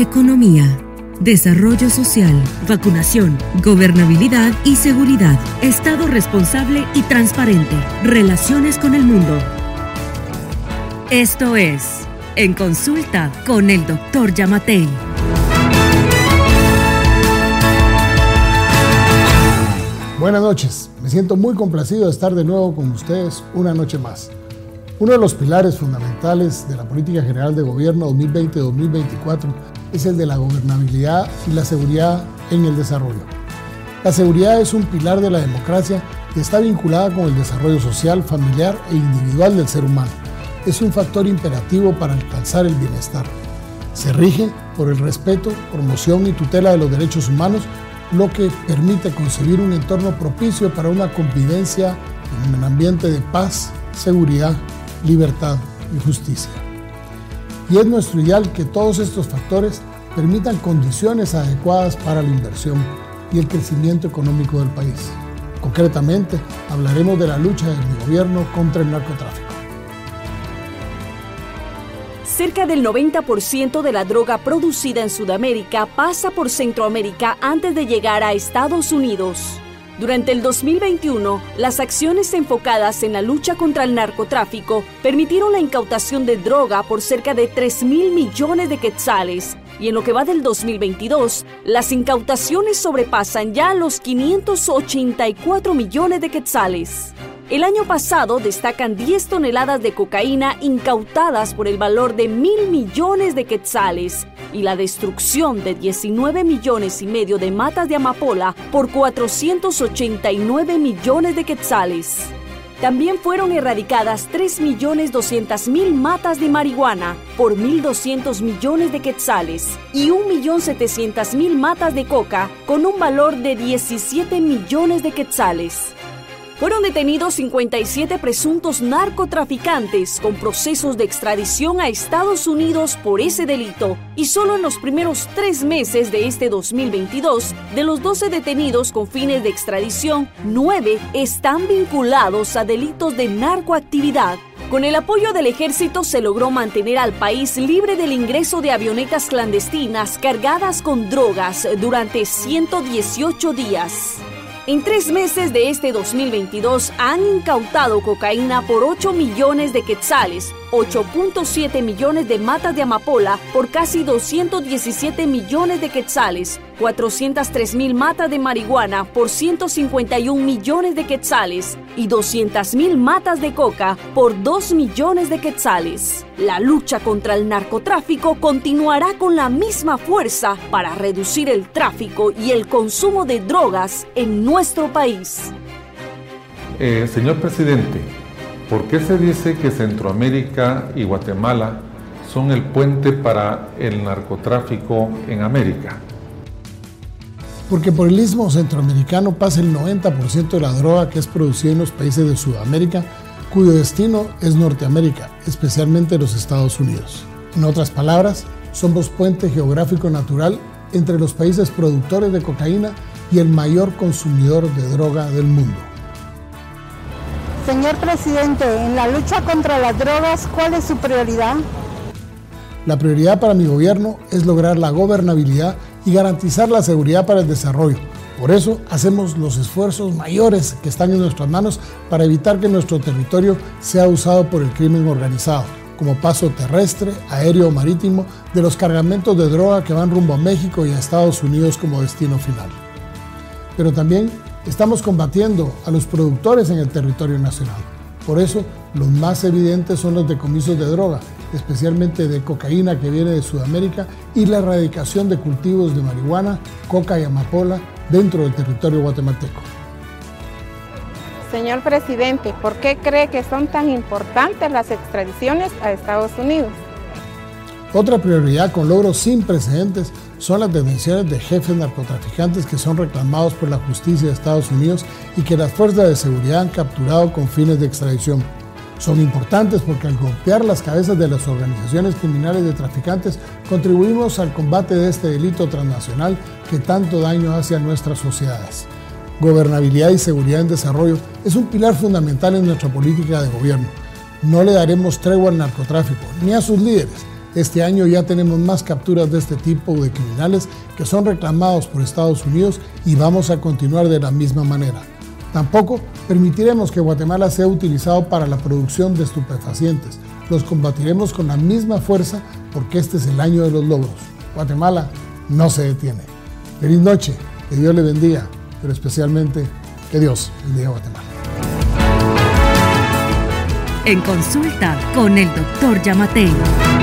economía, desarrollo social, vacunación, gobernabilidad y seguridad, Estado responsable y transparente, relaciones con el mundo. Esto es En Consulta con el Dr. Yamatei. Buenas noches, me siento muy complacido de estar de nuevo con ustedes una noche más. Uno de los pilares fundamentales de la política general de gobierno 2020-2024 es el de la gobernabilidad y la seguridad en el desarrollo. La seguridad es un pilar de la democracia que está vinculada con el desarrollo social, familiar e individual del ser humano. Es un factor imperativo para alcanzar el bienestar. Se rige por el respeto, promoción y tutela de los derechos humanos, lo que permite concebir un entorno propicio para una convivencia en un ambiente de paz, seguridad, libertad y justicia. Y es nuestro ideal que todos estos factores permitan condiciones adecuadas para la inversión y el crecimiento económico del país. Concretamente, hablaremos de la lucha de mi gobierno contra el narcotráfico. Cerca del 90% de la droga producida en Sudamérica pasa por Centroamérica antes de llegar a Estados Unidos. Durante el 2021, las acciones enfocadas en la lucha contra el narcotráfico permitieron la incautación de droga por cerca de 3 mil millones de quetzales. Y en lo que va del 2022, las incautaciones sobrepasan ya los 584 millones de quetzales. El año pasado destacan 10 toneladas de cocaína incautadas por el valor de mil millones de quetzales y la destrucción de 19 millones y medio de matas de amapola por 489 millones de quetzales. También fueron erradicadas 3.200.000 matas de marihuana por 1.200 millones de quetzales y 1.700.000 matas de coca con un valor de 17 millones de quetzales. Fueron detenidos 57 presuntos narcotraficantes con procesos de extradición a Estados Unidos por ese delito y solo en los primeros tres meses de este 2022, de los 12 detenidos con fines de extradición, 9 están vinculados a delitos de narcoactividad. Con el apoyo del ejército se logró mantener al país libre del ingreso de avionetas clandestinas cargadas con drogas durante 118 días. En tres meses de este 2022 han incautado cocaína por 8 millones de quetzales, 8.7 millones de matas de amapola por casi 217 millones de quetzales, 403 mil matas de marihuana por 151 millones de quetzales y 200 mil matas de coca por 2 millones de quetzales. La lucha contra el narcotráfico continuará con la misma fuerza para reducir el tráfico y el consumo de drogas en nuestro país. Eh, señor presidente, ¿Por qué se dice que Centroamérica y Guatemala son el puente para el narcotráfico en América? Porque por el istmo centroamericano pasa el 90% de la droga que es producida en los países de Sudamérica, cuyo destino es Norteamérica, especialmente los Estados Unidos. En otras palabras, somos puente geográfico natural entre los países productores de cocaína y el mayor consumidor de droga del mundo. Señor presidente, en la lucha contra las drogas, ¿cuál es su prioridad? La prioridad para mi gobierno es lograr la gobernabilidad y garantizar la seguridad para el desarrollo. Por eso hacemos los esfuerzos mayores que están en nuestras manos para evitar que nuestro territorio sea usado por el crimen organizado, como paso terrestre, aéreo o marítimo de los cargamentos de droga que van rumbo a México y a Estados Unidos como destino final. Pero también Estamos combatiendo a los productores en el territorio nacional. Por eso, los más evidentes son los decomisos de droga, especialmente de cocaína que viene de Sudamérica y la erradicación de cultivos de marihuana, coca y amapola dentro del territorio guatemalteco. Señor presidente, ¿por qué cree que son tan importantes las extradiciones a Estados Unidos? Otra prioridad con logros sin precedentes son las detenciones de jefes narcotraficantes que son reclamados por la justicia de Estados Unidos y que las fuerzas de seguridad han capturado con fines de extradición. Son importantes porque al golpear las cabezas de las organizaciones criminales de traficantes contribuimos al combate de este delito transnacional que tanto daño hace a nuestras sociedades. Gobernabilidad y seguridad en desarrollo es un pilar fundamental en nuestra política de gobierno. No le daremos tregua al narcotráfico ni a sus líderes Este año ya tenemos más capturas de este tipo de criminales que son reclamados por Estados Unidos y vamos a continuar de la misma manera. Tampoco permitiremos que Guatemala sea utilizado para la producción de estupefacientes. Los combatiremos con la misma fuerza porque este es el año de los logros. Guatemala no se detiene. Feliz noche, que Dios le bendiga, pero especialmente que Dios bendiga a Guatemala. En consulta con el doctor Yamatei.